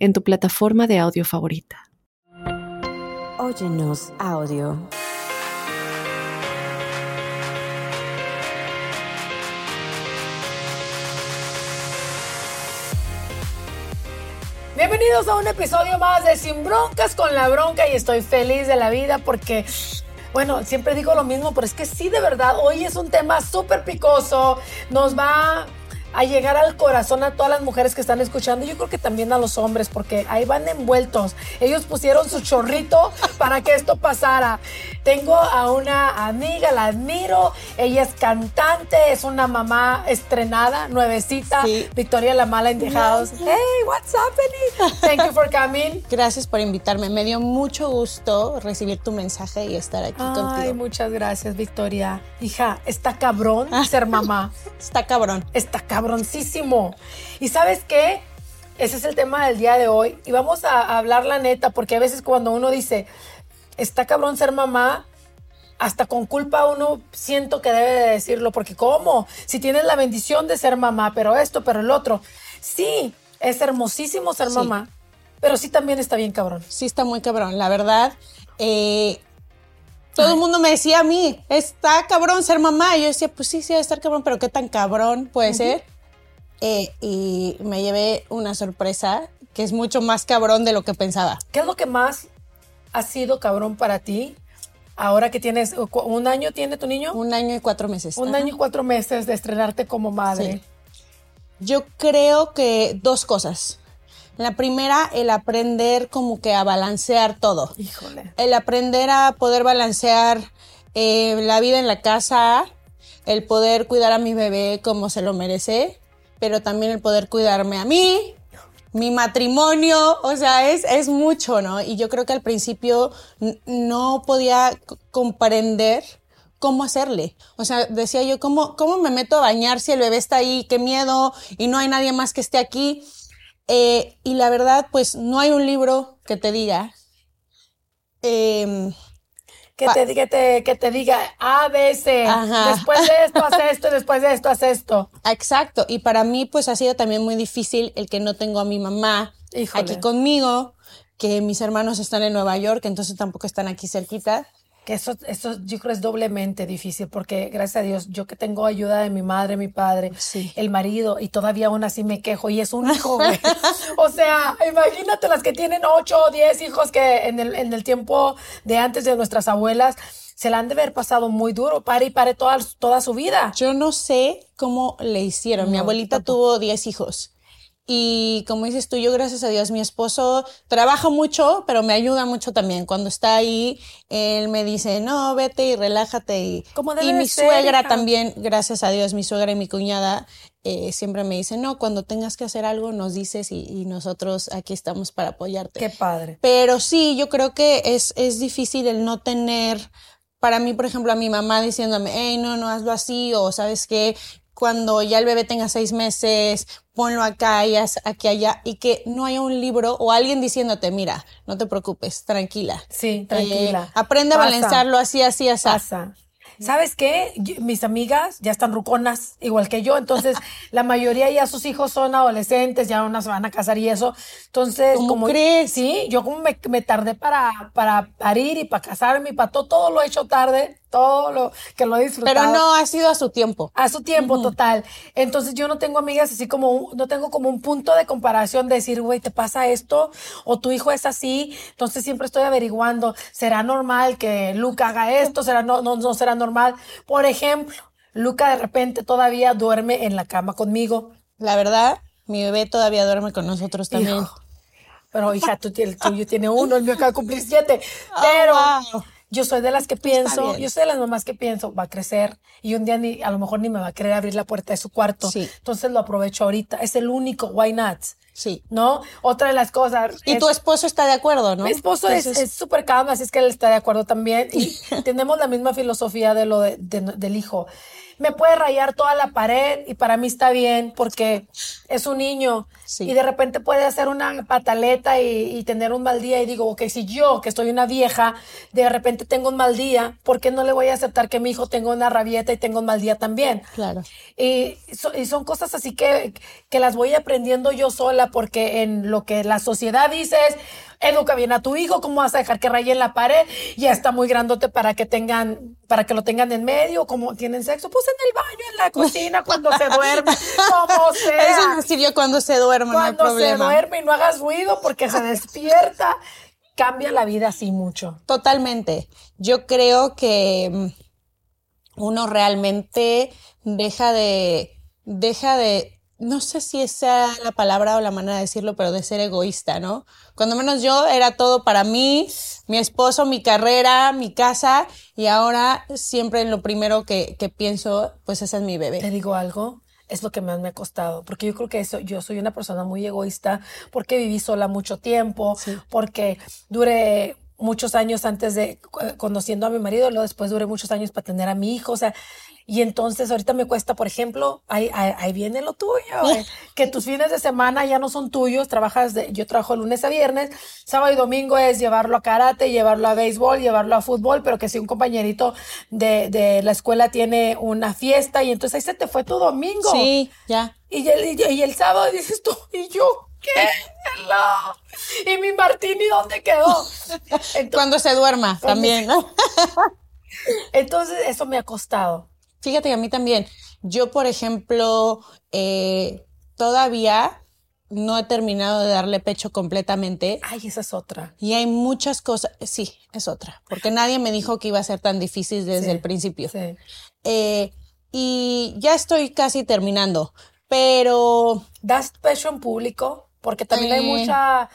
en tu plataforma de audio favorita. Óyenos audio. Bienvenidos a un episodio más de Sin Broncas con la Bronca y estoy feliz de la vida porque, bueno, siempre digo lo mismo, pero es que sí, de verdad, hoy es un tema súper picoso, nos va a llegar al corazón a todas las mujeres que están escuchando. Yo creo que también a los hombres, porque ahí van envueltos. Ellos pusieron su chorrito para que esto pasara. Tengo a una amiga, la admiro. Ella es cantante, es una mamá estrenada, nuevecita. Victoria La Mala in the house. Hey, what's happening? Thank you for coming. Gracias por invitarme. Me dio mucho gusto recibir tu mensaje y estar aquí contigo. Ay, muchas gracias, Victoria. Hija, está cabrón ser mamá. está cabrón. Está cabroncísimo. ¿Y sabes qué? Ese es el tema del día de hoy. Y vamos a hablar la neta, porque a veces cuando uno dice, está cabrón ser mamá, hasta con culpa uno siento que debe de decirlo, porque ¿cómo? Si tienes la bendición de ser mamá, pero esto, pero el otro. Sí, es hermosísimo ser mamá, pero sí también está bien cabrón. Sí está muy cabrón, la verdad. Eh, todo el mundo me decía a mí, está cabrón ser mamá. Y yo decía, pues sí, sí, debe estar cabrón, pero ¿qué tan cabrón puede ser? Eh, y me llevé una sorpresa que es mucho más cabrón de lo que pensaba. ¿Qué es lo que más ha sido cabrón para ti ahora que tienes, un año tiene tu niño? Un año y cuatro meses. Un año y cuatro meses de estrenarte como madre. Yo creo que dos cosas. La primera, el aprender como que a balancear todo. Híjole. El aprender a poder balancear eh, la vida en la casa, el poder cuidar a mi bebé como se lo merece, pero también el poder cuidarme a mí, mi matrimonio, o sea, es, es mucho, ¿no? Y yo creo que al principio no podía comprender cómo hacerle. O sea, decía yo, ¿cómo, ¿cómo me meto a bañar si el bebé está ahí? Qué miedo y no hay nadie más que esté aquí. Eh, y la verdad, pues no hay un libro que te diga. Em, que, te, que, te, que te diga A, B, C. Después de esto, haz esto, después de esto, haz esto. Exacto. Y para mí, pues ha sido también muy difícil el que no tengo a mi mamá aquí conmigo, que mis hermanos están en Nueva York, entonces tampoco están aquí cerquita que eso, eso yo creo es doblemente difícil porque gracias a Dios yo que tengo ayuda de mi madre, mi padre, el marido y todavía aún así me quejo y es un hijo, o sea, imagínate las que tienen ocho o diez hijos que en el, en el tiempo de antes de nuestras abuelas se la han de haber pasado muy duro, pare y pare toda, toda su vida. Yo no sé cómo le hicieron. mi abuelita tuvo diez hijos y como dices tú, yo gracias a Dios, mi esposo trabaja mucho, pero me ayuda mucho también. Cuando está ahí, él me dice, no, vete y relájate. Y, y mi suegra también, gracias a Dios, mi suegra y mi cuñada eh, siempre me dicen, no, cuando tengas que hacer algo, nos dices y, nosotros aquí estamos para apoyarte. Qué padre. Pero sí, yo creo que es, es difícil el no tener para mí, por ejemplo, a mi mamá diciéndome, hey, no, no hazlo así, o sabes qué, cuando ya el bebé tenga seis meses, ponlo acá y aquí allá, y que no haya un libro o alguien diciéndote, mira, no te preocupes, tranquila. Sí, tranquila. Eh, aprende a balancearlo así, así, así. Pasa. ¿Sabes qué? Mis amigas ya están ruconas, igual que yo, entonces la mayoría ya sus hijos son adolescentes, ya unas se van a casar y eso. Entonces, ¿Cómo como crees? Sí, yo como me, me tardé para, para parir y para casarme y para todo, todo lo he hecho tarde todo lo que lo he disfrutado. Pero no ha sido a su tiempo. A su tiempo, total. Entonces yo no tengo amigas así como, no tengo como un punto de comparación de decir, güey, ¿te pasa esto? O tu hijo es así. Entonces siempre estoy averiguando, ¿será normal que Luca haga esto? ¿Será, no, no, no será normal? Por ejemplo, Luca de repente todavía duerme en la cama conmigo. La verdad, mi bebé todavía duerme con nosotros también. Pero hija, tú, el tuyo tiene uno, el mío acaba de cumplir siete. Pero... yo soy de las que pienso, yo soy de las mamás que pienso, va a crecer y un día ni, a lo mejor ni me va a querer abrir la puerta de su cuarto. Sí. Entonces lo aprovecho ahorita. Es el único, why not? Sí. ¿No? Otra de las cosas. Y es- tu esposo está de acuerdo, ¿no? mi esposo es- Entonces, es súper calm, así es que él está de acuerdo también. Y tenemos la misma filosofía de lo de- de- del hijo. Me puede rayar toda la pared y para mí está bien porque es un niño. Sí. Y de repente puede hacer una pataleta y, y tener un mal día. Y digo, ok, si yo, que soy una vieja, de repente tengo un mal día, ¿por qué no le voy a aceptar que mi hijo tenga una rabieta y tenga un mal día también? Claro. Y, so- y son cosas así que, que las voy aprendiendo yo sola porque en lo que la sociedad dice es, educa bien a tu hijo, ¿cómo vas a dejar que raye en la pared? Ya está muy grandote para que tengan, para que lo tengan en medio, como tienen sexo, pues en el baño, en la cocina, cuando se duerme, como sea. Eso me sirvió cuando se duerme, no hay cuando se duerme y no hagas ruido porque se despierta, cambia la vida así mucho. Totalmente. Yo creo que mm, uno realmente deja de, deja de, no sé si esa la palabra o la manera de decirlo, pero de ser egoísta, ¿no? Cuando menos yo era todo para mí, mi esposo, mi carrera, mi casa, y ahora siempre lo primero que, que pienso, pues ese es mi Te bebé. digo algo, es lo que más me ha costado, porque yo creo que eso, yo soy una persona muy egoísta, porque viví sola mucho tiempo, porque duré muchos años antes de eh, conociendo a mi marido, luego después duré muchos años para tener a mi hijo, o sea, y entonces ahorita me cuesta, por ejemplo, ahí, ahí, ahí viene lo tuyo, eh, que tus fines de semana ya no son tuyos, trabajas, de, yo trabajo lunes a viernes, sábado y domingo es llevarlo a karate, llevarlo a béisbol, llevarlo a fútbol, pero que si un compañerito de, de la escuela tiene una fiesta y entonces ahí se te fue tu domingo. Sí, ya. Y el, y, y el sábado dices tú, ¿y yo qué? Hello. ¿Y mi Martini dónde quedó? Entonces, Cuando se duerma también, ¿no? entonces eso me ha costado. Fíjate que a mí también. Yo, por ejemplo, eh, todavía no he terminado de darle pecho completamente. Ay, esa es otra. Y hay muchas cosas, sí, es otra, porque nadie me dijo que iba a ser tan difícil desde Sí, el principio. Sí. Eh, y ya estoy casi terminando, pero ¿Das pecho en público? Porque también hay mucha,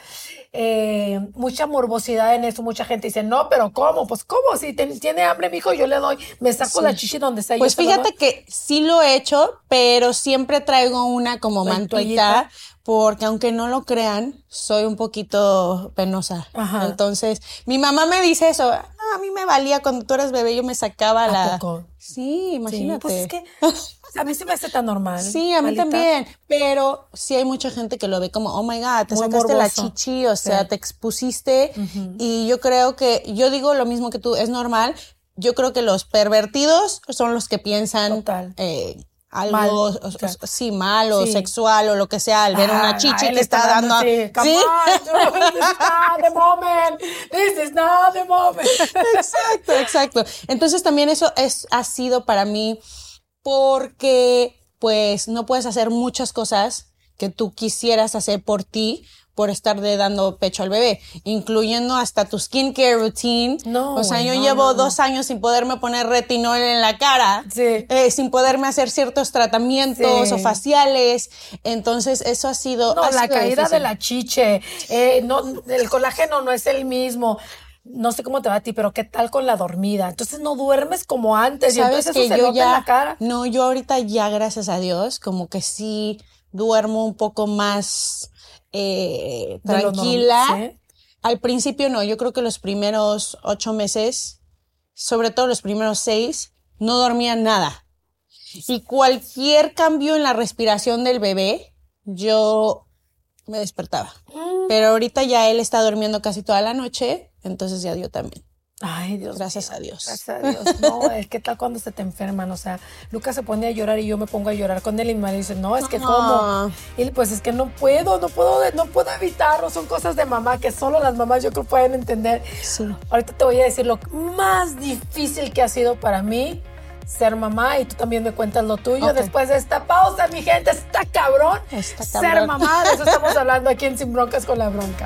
eh, mucha morbosidad en eso. Mucha gente dice, no, pero ¿cómo? Pues ¿cómo? Si tiene hambre mi hijo, yo le doy, me saco la chichi donde sea. pues yo fíjate que sí lo he hecho, pero siempre traigo una como mantuita. Porque aunque no lo crean, soy un poquito penosa. Ajá. Entonces, mi mamá me dice eso, "No, a mí me valía cuando tú eras bebé, yo me sacaba ¿A la... poco? Sí, Sí, imagínate. pues es que a mí se me hace tan normal. Sí, a mí Malita. también, pero sí hay mucha gente que lo ve como, oh my God, te Muy sacaste la chichi, o sea, Sí. te expusiste. Y yo creo que, yo digo lo mismo que tú, es normal. Yo creo que los pervertidos son los que piensan Total. eh, algo, Mal, o- o sí, mal o Sí. sexual o lo que sea, al ver Ah, una chichi que está dando. así, come ¿Sí? on, dude, this is not the moment. This is not the moment. Exacto, exacto. Entonces también eso es, ha sido para mí porque pues no puedes hacer muchas cosas que tú quisieras hacer por ti por estar de dando pecho al bebé, incluyendo hasta tu skincare routine. No, o sea, yo no, llevo no, dos años sin poderme poner retinol en la cara, Sí. eh, sin poderme hacer ciertos tratamientos Sí. o faciales. Entonces, eso ha sido... No, ha la sido caída difícil. de la chiche. eh, no, el colágeno no es el mismo. No sé cómo te va a ti, pero ¿qué tal con la dormida? Entonces no duermes como antes. Y Sabes entonces que eso se yo nota ya, en la cara. no, yo ahorita ya, gracias a Dios, como que sí duermo un poco más eh, tranquila. Al principio no, yo creo que los primeros ocho meses, sobre todo los primeros seis, no dormía nada. Y cualquier cambio en la respiración del bebé, yo me despertaba. Mm. Pero ahorita ya él está durmiendo casi toda la noche, entonces ya yo también. Ay, Dios Gracias mío. a Dios. Gracias a Dios. No, es que tal cuando se te enferman. O sea, Lucas se pone a llorar y yo me pongo a llorar con él y mi dice, no, es que Ah. cómo. Y pues es que no puedo, no puedo, no puedo evitarlo. Son cosas de mamá que solo las mamás yo creo pueden entender. Sí. Ahorita te voy a decir lo más difícil que ha sido para mí ser mamá y tú también me cuentas lo tuyo. Después de esta pausa, mi gente, está cabrón. Está Ser cabrón. mamá, de eso estamos hablando aquí en Sin Broncas con la Bronca.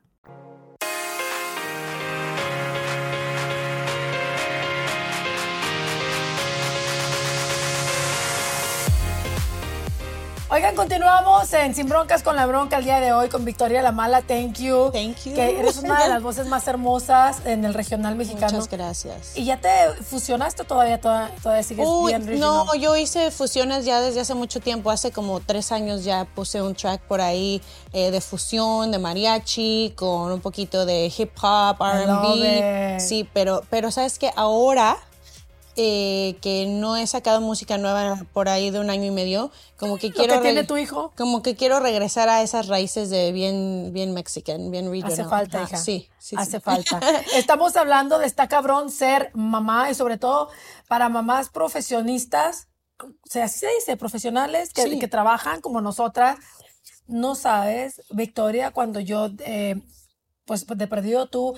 Oigan, continuamos en Sin Broncas con la Bronca el día de hoy con Victoria La Mala. Thank you. Thank you. Que eres una de las voces más hermosas en el regional mexicano. Muchas gracias. ¿Y ya te fusionaste todavía, todavía, todavía sigues Uy, bien regional? no, yo hice fusiones ya desde hace mucho tiempo. Hace como tres años ya puse un track por ahí eh, de fusión, de mariachi, con un poquito de hip hop, R&B. Sí, pero, pero sabes que ahora eh, que no he sacado música nueva por ahí de un año y medio, como que ¿Lo quiero que tiene tu hijo? como que quiero regresar a esas raíces de bien bien mexican, bien regional. Hace falta, hija. Sí, sí, Hace sí. falta. Estamos hablando de está cabrón ser mamá y sobre todo para mamás profesionistas, o sea, así se dice, profesionales que, Sí. que trabajan como nosotras. No sabes, Victoria, cuando yo, eh, pues de perdido tú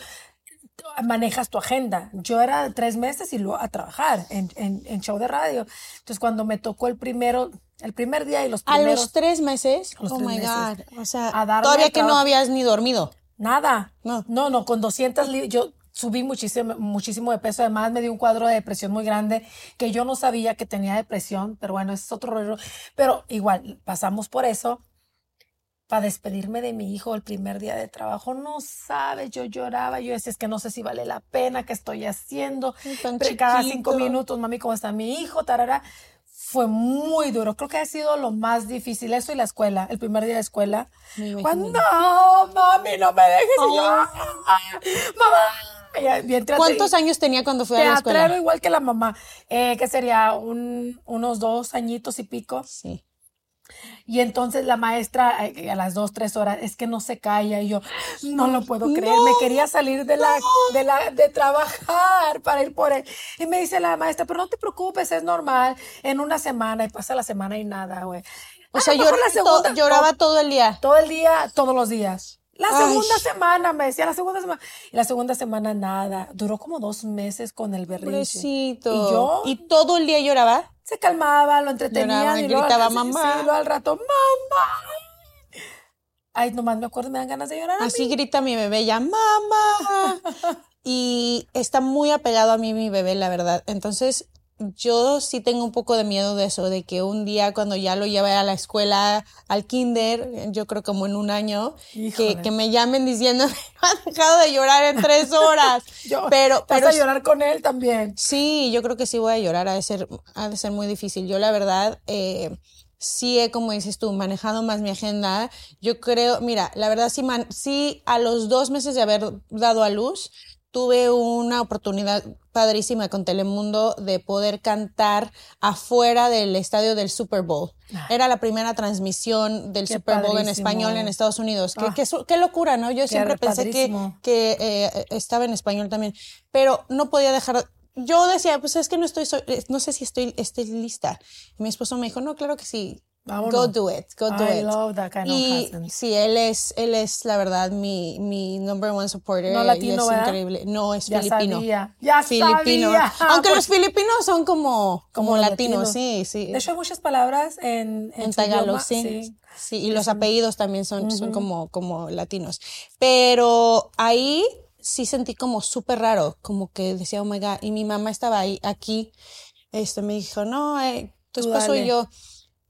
manejas tu agenda. Yo era tres meses y luego a trabajar en, en, en show de radio. Entonces cuando me tocó el primero, el primer día y los A primeros... los tres meses, los oh tres my meses. god, o sea, A todavía que no habías ni dormido. Nada. No. No, no, con 200 libras. Yo subí muchísimo, muchísimo de peso. Además, me dio un cuadro de depresión muy grande que yo no sabía que tenía depresión. Pero bueno, ese es otro rollo. Pero igual, pasamos por eso. Para despedirme de mi hijo el primer día de trabajo, no sabes, yo lloraba, yo decía, es que no sé si vale la pena, qué estoy haciendo. Tan cada cinco minutos, mami, ¿cómo está mi hijo? Tarara. Fue muy duro. Creo que ha sido lo más difícil. Eso y la escuela, el primer día de escuela. Cuando, no, mami, no me dejes. Y yo, Oh. "Ay, mamá. Y ¿Cuántos años tenía cuando fui a la escuela? igual que la mamá. Eh, que sería un, unos dos añitos y pico. Sí. Y entonces la maestra eh, a las dos, tres horas, es que no se calla. Y yo, no lo puedo creer. No, me quería salir de la, de la, de trabajar para ir por él. Y me dice la maestra, pero no te preocupes, es normal. En una semana, y pasa la semana y nada, güey. O A sea, la segunda- to- lloraba todo el día. todo el día, todos los días. La Ay. segunda semana, me decía, la segunda semana. Y la segunda semana nada. Duró como dos meses con el berrinche. Pobrecito. Y yo ¿Y todo el día lloraba? se calmaba, lo entretenía. Y luego, gritaba, sí, "Mamá". Sí, luego al rato, mamá. Ay, nomás me acuerdo, me dan ganas de llorar. a Así mí. grita mi bebé ya, mamá. y está muy apegado a mí mi bebé, la verdad. Entonces, yo sí tengo un poco de miedo de eso, de que un día cuando ya lo lleve a la escuela, al kinder, yo creo como en un año, que, me llamen diciendo, ha dejado de llorar en tres horas. Yo, pero, vas a llorar con él también. Sí, yo creo que sí voy a llorar, ha de ser, ha de ser muy difícil. Yo la verdad, eh, sí he, como dices tú, manejado más mi agenda. Yo creo, mira, la verdad sí, man- sí a los dos meses de haber dado a luz, tuve una oportunidad padrísima con Telemundo de poder cantar afuera del estadio del Super Bowl. Era la primera transmisión del Qué Super Bowl en español en Estados Unidos. Qué, Ah. qué su- qué locura, ¿no? Yo siempre pensé que, padrísimo. que eh, estaba en español también, pero no podía dejar. Yo decía, pues es que no estoy, no sé si estoy, estoy lista. Y mi esposo me dijo, no, claro que sí. Vámonos. Go do it, go do I it. love that kind of y husband. sí, él es, él es la verdad mi, mi number one supporter. No latino, es ¿verdad? increíble. No, es Ya filipino. sabía, ya filipino. sabía. Aunque Porque- los filipinos son como, como, latinos, latinos. sí, sí. De hecho, hay muchas palabras en, en, En Tagalog, sí. sí. y los apellidos también son, son como, como latinos. Pero ahí sí sentí como súper raro, como que decía, oh my God, y mi mamá estaba ahí, aquí, este, me dijo, no, eh, tu esposo y yo,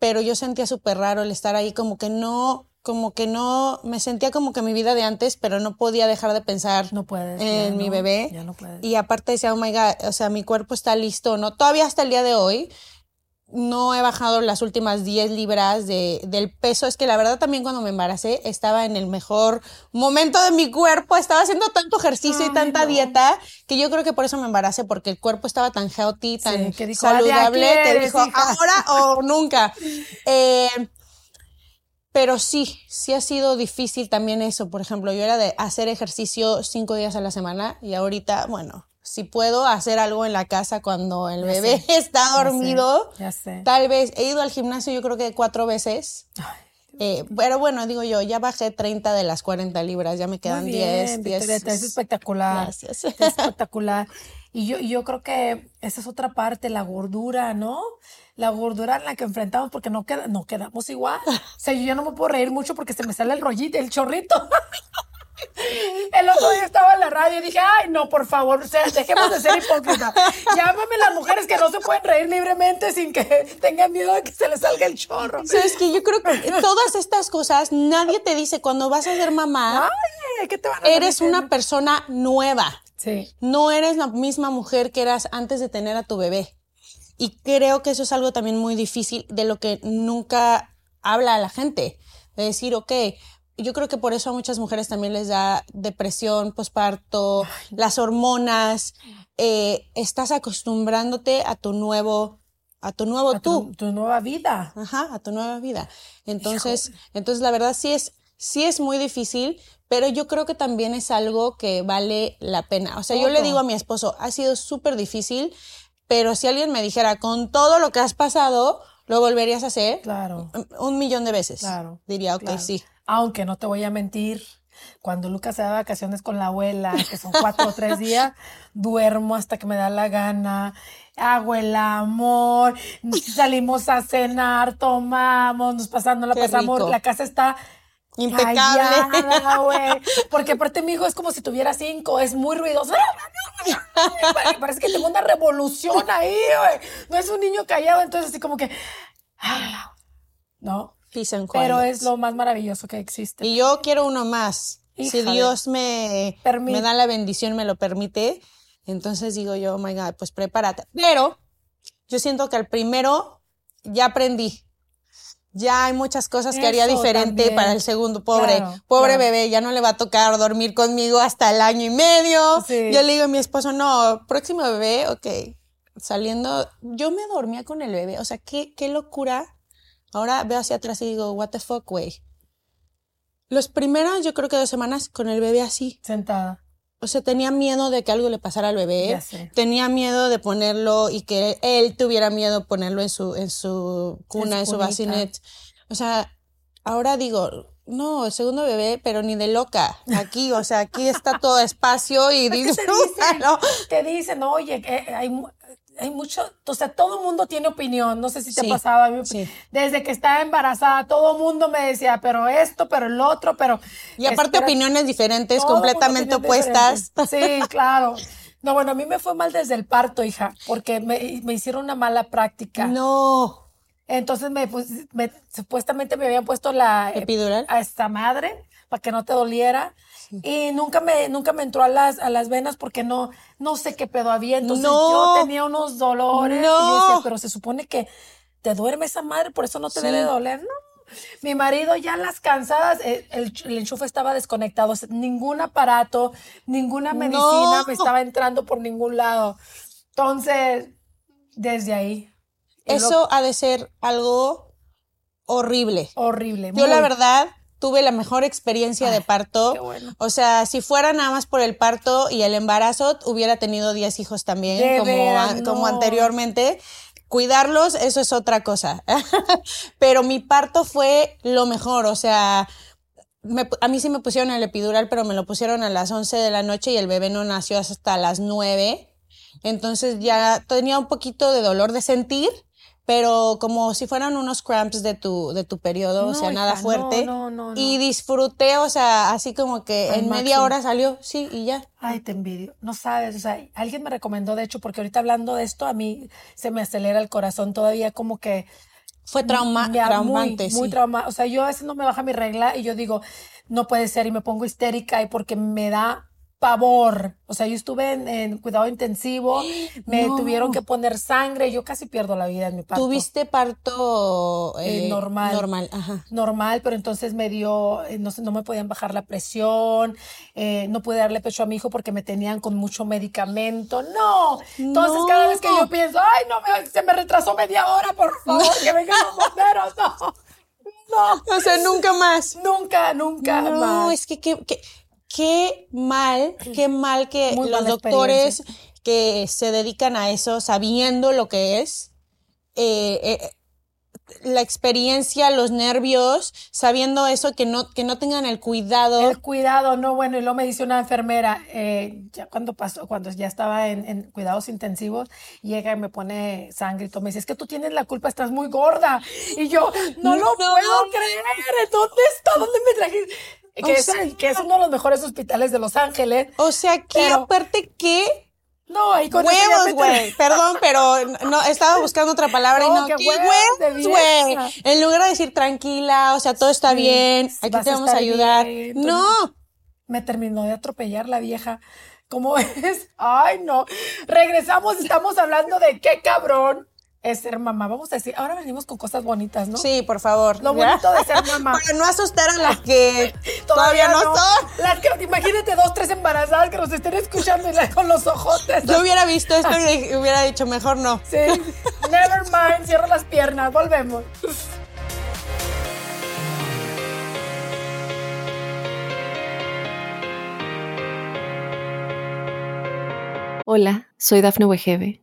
pero yo sentía súper raro el estar ahí, como que no, como que no, me sentía como que mi vida de antes, pero no podía dejar de pensar No puedes. en mi no, bebé. Ya no puedes. Y aparte decía, oh my God, o sea, mi cuerpo está listo, ¿no? Todavía hasta el día de hoy no he bajado las últimas 10 libras de, del peso. Es que la verdad también cuando me embaracé estaba en el mejor momento de mi cuerpo. Estaba haciendo tanto ejercicio y tanta no. dieta que yo creo que por eso me embaracé, porque el cuerpo estaba tan healthy, tan que dijo, "Ah, saludable, eres, dijo, hija". ahora o nunca. Eh, pero sí, sí ha sido difícil también eso. Por ejemplo, yo era de hacer ejercicio cinco días a la semana y ahorita, bueno, si puedo hacer algo en la casa cuando el Ya bebé sé, está ya sé, dormido. ya sé. Tal vez he ido al gimnasio yo creo que cuatro veces. Eh, pero bueno, digo yo, ya bajé 30 de las 40 libras, ya me quedan 10, bien, 10. Victoria, te ves espectacular. Gracias. Ves espectacular. Y yo, yo creo que esa es otra parte, la gordura, ¿no? La gordura en la que enfrentamos porque no, queda, no quedamos igual. O sea, yo ya no me puedo reír mucho porque se me sale el rollito, el chorrito. El otro día estaba en la radio y dije, ay, no, por favor, o sea, dejemos de ser hipócritas. Llámame las mujeres que no se pueden reír libremente sin que tengan miedo de que se les salga el chorro. Sabes que yo creo que todas estas cosas nadie te dice cuando vas a ser mamá, Ay, ¿qué te van a eres una persona nueva. Sí. No eres la misma mujer que eras antes de tener a tu bebé. Y creo que eso es algo también muy difícil de lo que nunca habla la gente. De decir, ok, yo creo que por eso a muchas mujeres también les da depresión, posparto, las hormonas. eh, estás acostumbrándote a tu nuevo, a tu nuevo A tú. tu, tu nueva vida. Ajá, a tu nueva vida. Entonces, entonces la verdad sí es, sí es muy difícil, pero yo creo que también es algo que vale la pena. O sea, yo le digo a mi esposo, ha sido súper difícil, pero si alguien me dijera, con todo lo que has pasado, lo volverías a hacer Claro. un millón de veces. Claro, Diría, ok, claro. sí. Aunque no te voy a mentir, cuando Lucas se da vacaciones con la abuela, que son cuatro o tres días, duermo hasta que me da la gana, hago el amor, salimos a cenar, tomamos, nos pasamos, la Qué pasamos, rico. la casa está Impecable. callada, güey. Porque aparte mi hijo es como si tuviera cinco, es muy ruidoso. Parece que tengo una revolución ahí, güey. No es un niño callado, entonces así como que, ah, ¿no? Peace and Pero es lo más maravilloso que existe. Y yo quiero uno más. Si Híjole. Dios me, me da la bendición, me lo permite, entonces digo yo, oh my God, pues prepárate. Pero yo siento que al primero ya aprendí. Ya hay muchas cosas que haría Eso diferente también. para el segundo, pobre, Claro, pobre claro. bebé, ya no le va a tocar dormir conmigo hasta el año y medio. Sí. Yo le digo a mi esposo, no, próximo bebé, ok, saliendo, yo me dormía con el bebé, o sea, qué, qué locura. Ahora veo hacia atrás y digo, what the fuck, güey. Los primeros, yo creo que dos semanas con el bebé así. Sentada. O sea, tenía miedo de que algo le pasara al bebé. Ya sé. Tenía miedo de ponerlo y que él tuviera miedo de ponerlo en su, en su cuna, en su bassinet. O sea, ahora digo, no, el segundo bebé, pero ni de loca. Aquí, o sea, aquí está todo espacio y te dicen? disfrútalo. Te dicen, oye, eh, hay, hay mucho, o sea, todo el mundo tiene opinión. No sé si te Sí, ha pasado a mí. sí. Desde que estaba embarazada, todo el mundo me decía, pero esto, pero el otro, pero. Y aparte espera- opiniones diferentes, completamente opuestas. Sí, claro. No, bueno, a mí me fue mal desde el parto, hija, porque me, me hicieron una mala práctica. No. Entonces me, pus- me- supuestamente me habían puesto la ¿Epidural? a esta madre para que no te doliera y nunca me nunca me entró a las a las venas porque no no sé qué pedo había, entonces No. yo tenía unos dolores y No. yo decía, pero se supone que te duerme esa madre, por eso no te Sí. debe doler, no. Mi marido ya las cansadas, eh, el, el enchufe estaba desconectado, ningún aparato, ninguna medicina No. me estaba entrando por ningún lado. Entonces, desde ahí. Lo- Eso ha de ser algo horrible. horrible. Yo la verdad tuve la mejor experiencia de parto. qué bueno. O sea, si fuera nada más por el parto y el embarazo, hubiera tenido 10 hijos también, De como, a- anteriormente. Cuidarlos, eso es otra cosa. pero mi parto fue lo mejor, o sea, me a mí sí me pusieron el epidural, pero me lo pusieron a las 11 de la noche y el bebé no nació hasta las 9. Entonces ya tenía un poquito de dolor de sentir, pero como si fueran unos cramps de tu, de tu periodo, o sea, nada hija, fuerte. no, no, no. Y disfruté, o sea, así como que Al en media hora salió, sí, y ya. Ay, te envidio. No sabes, o sea, alguien me recomendó, de hecho, porque ahorita hablando de esto, a mí se me acelera el corazón todavía como que... Fue trauma, me traumante, muy, muy sí. trauma. O sea, yo a veces no me baja mi regla y yo digo, no puede ser y me pongo histérica y porque me da pavor. O sea, yo estuve en, en cuidado intensivo, me No. tuvieron que poner sangre, yo casi pierdo la vida en mi parto. Tuviste parto Eh, eh, normal. Normal, ajá. normal, pero entonces me dio, eh, no sé, no me podían bajar la presión, eh, no pude darle pecho a mi hijo porque me tenían con mucho medicamento. No. Entonces No. cada vez que yo pienso, ay, no, me- se me retrasó media hora, por favor, que vengan los bomberos. No. No. O sea, nunca más. Nunca, nunca No, más. es que qué, qué, qué mal, qué mal que Muy los doctores que se dedican a eso sabiendo lo que es. Eh, eh, la experiencia, los nervios, sabiendo eso, que no, que no tengan el cuidado. El cuidado, no, bueno, y luego me dice una enfermera, eh, ya cuando pasó, cuando ya estaba en, en, cuidados intensivos, llega y me pone sangre y todo, me dice, es que tú tienes la culpa, estás muy gorda. Y yo, no, lo puedo creer, ¿dónde está? ¿Dónde me trajiste? Que, es, que es uno de los mejores hospitales de Los Ángeles. O sea, que aparte que no, ahí con huevos, güey. Perdón, pero no estaba buscando otra palabra y no. ¿Qué huevos, güey? En lugar de decir tranquila, o sea, todo está bien, aquí te vamos a ayudar. no. Me terminó de atropellar la vieja. ¿Cómo es? Ay, no. Regresamos, estamos hablando de qué cabrón es ser mamá. Vamos a decir, ahora venimos con cosas bonitas, ¿no? Sí, por favor. Lo bonito de ser mamá. Para no asustar a las que todavía, no, son. Las que, imagínate dos, tres embarazadas que nos estén escuchando y con los ojotes. Yo hubiera visto esto y hubiera dicho, mejor no. Sí. Never mind, cierro las piernas, volvemos. Hola, soy Dafne Wegebe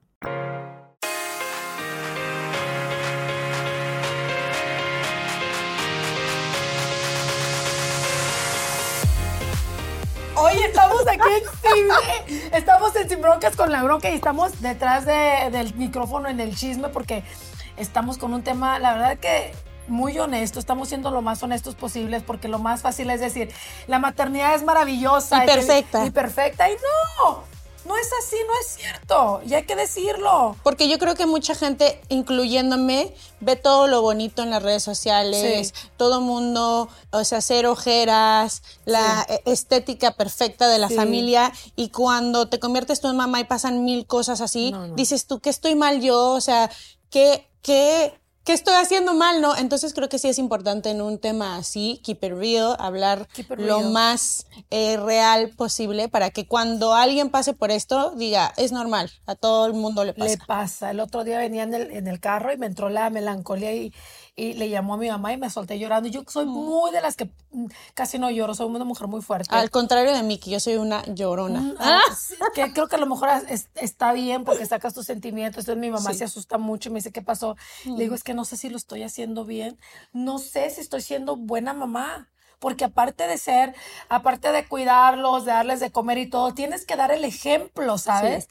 Estamos en Sin Broncas con la bronca y estamos detrás del micrófono en el chisme porque estamos con un tema, la verdad que muy honesto, estamos siendo lo más honestos posibles porque lo más fácil es decir, la maternidad es maravillosa y perfecta. Y, perfecta y no, no es así, no es cierto. Y hay que decirlo. Porque yo creo que mucha gente, incluyéndome, ve todo lo bonito en las redes sociales. Todo mundo, o sea, hacer ojeras, la e, estética perfecta de la familia. Y cuando te conviertes tú en mamá y pasan mil cosas así, dices tú, ¿qué estoy mal yo? O sea, ¿qué, qué ¿qué estoy haciendo mal, no? Entonces creo que sí es importante en un tema así, keep it real, hablar lo más eh, real posible para que cuando alguien pase por esto diga, es normal, a todo el mundo le pasa. Le pasa. El otro día venía en el, en el carro y me entró la melancolía y y le llamó a mi mamá y me solté llorando. Yo soy muy de las que mm, casi no lloro, soy una mujer muy fuerte. Al contrario de mí, que yo soy una llorona. Mm, ah, que creo que a lo mejor está bien porque sacas tus sentimientos. Entonces mi mamá se asusta mucho y me dice, ¿qué pasó? Le digo, mm. es que no sé si lo estoy haciendo bien. No sé si estoy siendo buena mamá porque aparte de ser, aparte de cuidarlos, de darles de comer y todo, tienes que dar el ejemplo, ¿sabes?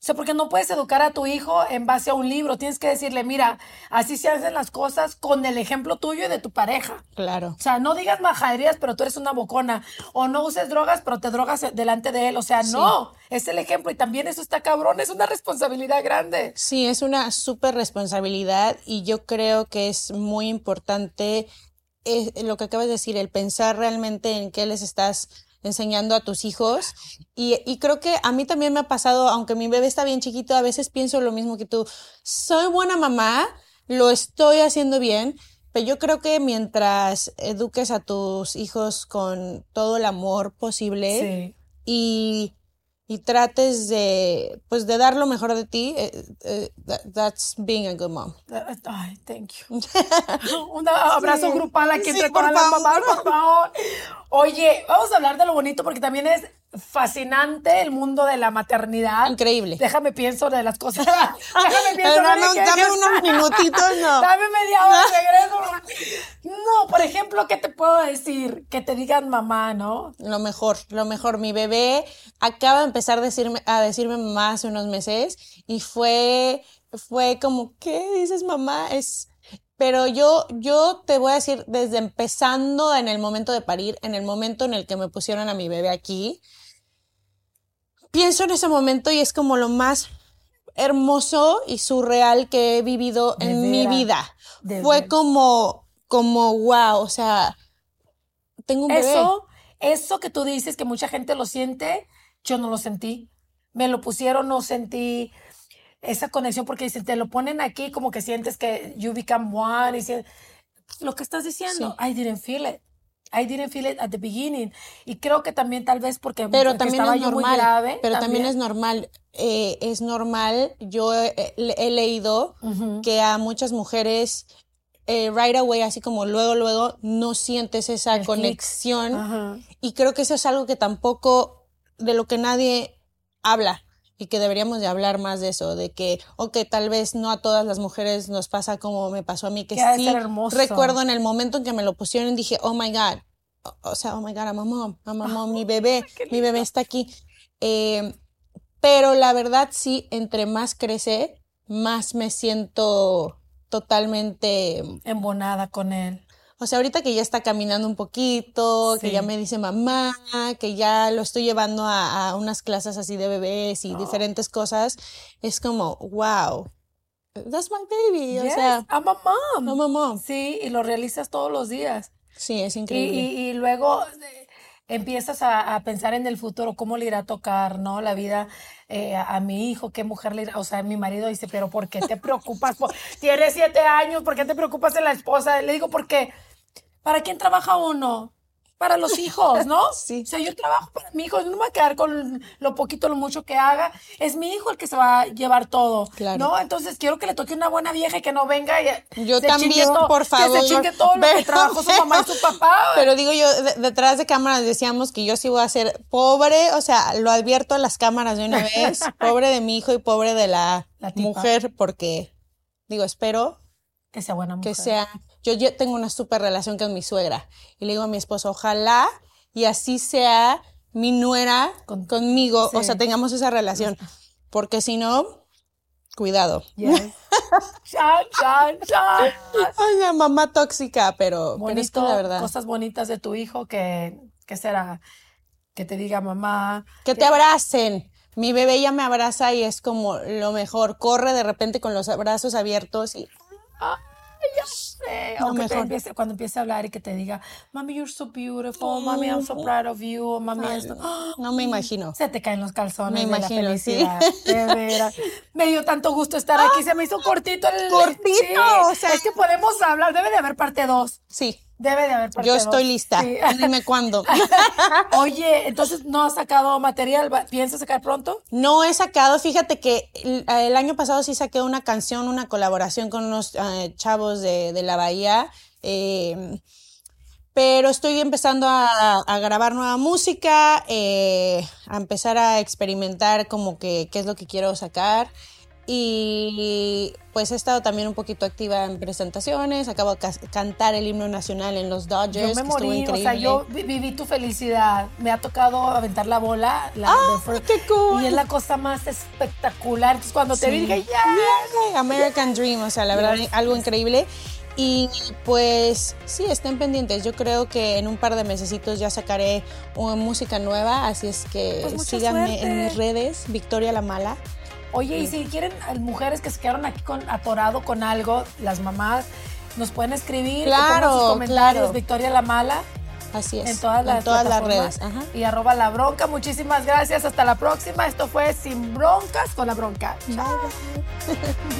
O sea, porque no puedes educar a tu hijo en base a un libro. Tienes que decirle, mira, así se hacen las cosas con el ejemplo tuyo y de tu pareja. Claro. O sea, no digas majaderías, pero tú eres una bocona. O no uses drogas, pero te drogas delante de él. O sea, no. Es el ejemplo. Y también eso está cabrón. Es una responsabilidad grande. Sí, es una súper responsabilidad. Y yo creo que es muy importante eh, lo que acabas de decir, el pensar realmente en qué les estás enseñando a tus hijos. Y, creo que a mí también me ha pasado, aunque mi bebé está bien chiquito, a veces pienso lo mismo que tú. Soy buena mamá, lo estoy haciendo bien, pero yo creo que mientras eduques a tus hijos con todo el amor posible y y trates de, pues, de dar lo mejor de ti, eh, eh, that's being a good mom. Ay, thank you. Un abrazo grupal aquí entre todas las mamás, por favor. Oye, vamos a hablar de lo bonito porque también es fascinante el mundo de la maternidad. Increíble. Déjame pienso de las cosas. Déjame pienso. No, no, dame unos minutitos, no. Dame media hora, regreso. No, por ejemplo, ¿qué te puedo decir? Que te digan mamá, ¿no? Lo mejor, lo mejor. Mi bebé acaba de empezar a decirme, a decirme mamá hace unos meses y fue, fue como, ¿qué dices mamá? Es pero yo, yo te voy a decir, desde empezando en el momento de parir, en el momento en el que me pusieron a mi bebé aquí, pienso en ese momento y es como lo más hermoso y surreal que he vivido en mi vida. Fue como, como wow, o sea, tengo un bebé. Eso, eso que tú dices que mucha gente lo siente, yo no lo sentí. Me lo pusieron, no sentí esa conexión, porque dicen, te lo ponen aquí como que sientes que you become one, y si- lo que estás diciendo, I didn't feel it. I didn't feel it at the beginning. Y creo que también tal vez porque, Pero porque también estaba es yo muy normal. grave. pero también, es normal. eh, es normal. Yo he, he- leído Ujú. que a muchas mujeres eh, right away, así como luego, luego, no sientes esa El conexión. Ajá. Y creo que eso es algo que tampoco, de lo que nadie habla. Y que deberíamos de hablar más de eso, de que, ok, tal vez no a todas las mujeres nos pasa como me pasó a mí, que Que sí recuerdo en el momento en que me lo pusieron dije, oh my God, o, o sea, oh my God, I'm a mom, I'm a mom, mi bebé, mi bebé está aquí. Eh, pero la verdad sí, entre más crece, más me siento totalmente Embonada con él. O sea, ahorita que ya está caminando un poquito, que ya me dice mamá, que ya lo estoy llevando a, a unas clases así de bebés y diferentes cosas, es como, wow, that's my baby. O sea, I'm a mom. I'm a mom. Sí, y lo realizas todos los días. sí, es increíble. y- y luego eh, empiezas a, a pensar en el futuro, cómo le irá a tocar, ¿no? La vida eh, a, a mi hijo, qué mujer le irá, o sea, mi marido dice, pero ¿por qué te preocupas? Tienes siete años, ¿por qué te preocupas en la esposa? Le digo, porque, ¿para quién trabaja uno? Para los hijos, ¿no? Sí. O sea, yo trabajo para mi hijo, no me voy a quedar con lo poquito, lo mucho que haga. Es mi hijo el que se va a llevar todo, Claro. ¿no? Entonces quiero que le toque una buena vieja y que no venga y Yo se también, todo- por favor. Que se chingue todo lo que trabajó su mamá y su papá. Pero digo yo, de- detrás de cámaras decíamos que yo sí voy a ser pobre, o sea, lo advierto a las cámaras de una vez, pobre de mi hijo y pobre de la, La mujer, porque, digo, espero Que sea buena mujer. que sea, yo, yo tengo una súper relación con mi suegra y le digo a mi esposo, ojalá y así sea mi nuera Con- conmigo, o sea, tengamos esa relación, porque si no, cuidado. Yes. Chan, chan, chan. Ay, la mamá tóxica, pero, pero es que Bonito, la verdad. cosas bonitas de tu hijo que, que será que te diga mamá. Que te abracen. Mi bebé ya me abraza y es como lo mejor. Corre de repente con los brazos abiertos y Ay, ya sé. Lo O que te empiece, cuando empiece a hablar y que te diga, mami, you're so beautiful, mami, I'm so proud of you, mami, esto. no me imagino. Se te caen los calzones Me de imagino, la sí. De veras. Me dio tanto gusto estar aquí. Se me hizo cortito el... Cortito, Sí. o sea- Es que podemos hablar. Debe de haber parte 2. Sí, Debe de haber parte yo 2. estoy lista. Dime cuándo. Oye, entonces no has sacado material. ¿Va- ¿Piensas sacar pronto? No he sacado, fíjate que el, el año pasado sí saqué una canción, una colaboración con unos eh, chavos de, de la Bahía. eh, pero estoy empezando a, a grabar nueva música, eh, a empezar a experimentar como que qué es lo que quiero sacar. Y pues he estado también un poquito activa en presentaciones. Acabo de cantar el himno nacional en los Dodgers. Yo me morí, o sea, yo vi- viví tu felicidad. Me ha tocado aventar la bola. La ¡Ah, de qué cool! Y es la cosa más espectacular. Entonces, cuando te Sí. vi, dije, ya. Yay, American Dream, o sea, la verdad, algo increíble. Y pues sí, estén pendientes. Yo creo que en un par de mesecitos ya sacaré una música nueva, así es que Pues síganme en mis redes, Victoria la Mala. Oye, y si quieren eh, mujeres que se quedaron aquí con atorado con algo, las mamás nos pueden escribir, Claro, sus comentarios, claro. Victoria la Mala, Así es. en todas las, todas las plataformas. redes. Ajá. Y arroba la bronca. Muchísimas gracias. Hasta la próxima. Esto fue Sin Broncas con la Bronca. Chao.